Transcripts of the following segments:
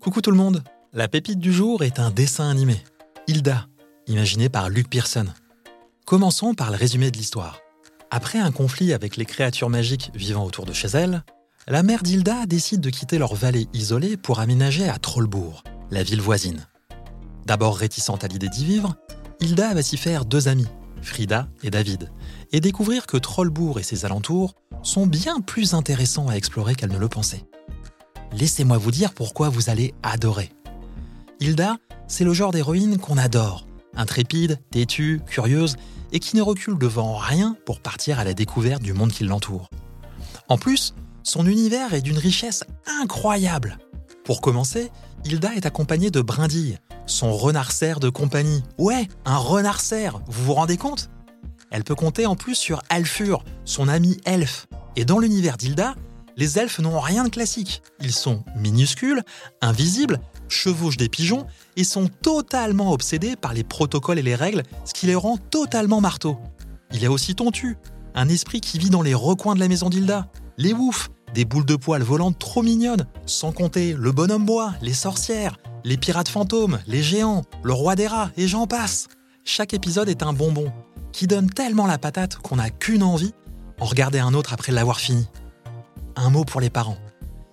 Coucou tout le monde La pépite du jour est un dessin animé. Hilda, imaginé par Luc Pearson. Commençons par le résumé de l'histoire. Après un conflit avec les créatures magiques vivant autour de chez elle, la mère d'Hilda décide de quitter leur vallée isolée pour aménager à Trollbourg, la ville voisine. D'abord réticente à l'idée d'y vivre, Hilda va s'y faire deux amis, Frida et David, et découvrir que Trollbourg et ses alentours sont bien plus intéressants à explorer qu'elle ne le pensait. Laissez-moi vous dire pourquoi vous allez adorer. Hilda, c'est le genre d'héroïne qu'on adore, intrépide, têtue, curieuse, et qui ne recule devant rien pour partir à la découverte du monde qui l'entoure. En plus, son univers est d'une richesse incroyable. Pour commencer, Hilda est accompagnée de Brindille, son renard cerf de compagnie. Ouais, un renard cerf, vous vous rendez compte? Elle peut compter en plus sur Alfur, son ami elfe. Et dans l'univers d'Hilda, les elfes n'ont rien de classique. Ils sont minuscules, invisibles, chevauchent des pigeons et sont totalement obsédés par les protocoles et les règles, ce qui les rend totalement marteaux. Il y a aussi Tontu, un esprit qui vit dans les recoins de la maison d'Hilda. Les woufs, des boules de poils volantes trop mignonnes, sans compter le bonhomme bois, les sorcières, les pirates fantômes, les géants, le roi des rats, et j'en passe. Chaque épisode est un bonbon, qui donne tellement la patate qu'on n'a qu'une envie, en regarder un autre après l'avoir fini. Un mot pour les parents.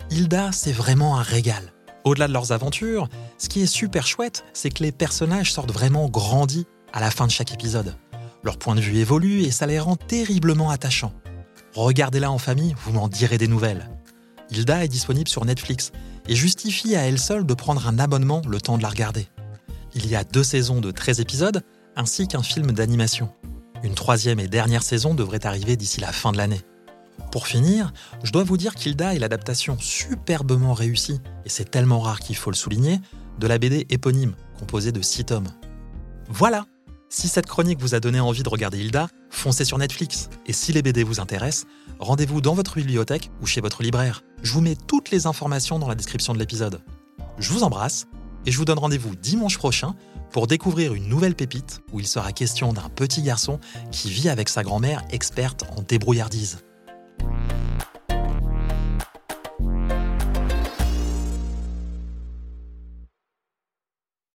Hilda, c'est vraiment un régal. Au-delà de leurs aventures, ce qui est super chouette, c'est que les personnages sortent vraiment grandis à la fin de chaque épisode. Leur point de vue évolue et ça les rend terriblement attachants. Regardez-la en famille, vous m'en direz des nouvelles. Hilda est disponible sur Netflix et justifie à elle seule de prendre un abonnement le temps de la regarder. Il y a deux saisons de 13 épisodes ainsi qu'un film d'animation. Une troisième et dernière saison devrait arriver d'ici la fin de l'année. Pour finir, je dois vous dire qu'Hilda est l'adaptation superbement réussie, et c'est tellement rare qu'il faut le souligner, de la BD éponyme, composée de 6 tomes. Voilà Si cette chronique vous a donné envie de regarder Hilda, foncez sur Netflix. Et si les BD vous intéressent, rendez-vous dans votre bibliothèque ou chez votre libraire. Je vous mets toutes les informations dans la description de l'épisode. Je vous embrasse et je vous donne rendez-vous dimanche prochain pour découvrir une nouvelle pépite où il sera question d'un petit garçon qui vit avec sa grand-mère experte en débrouillardise.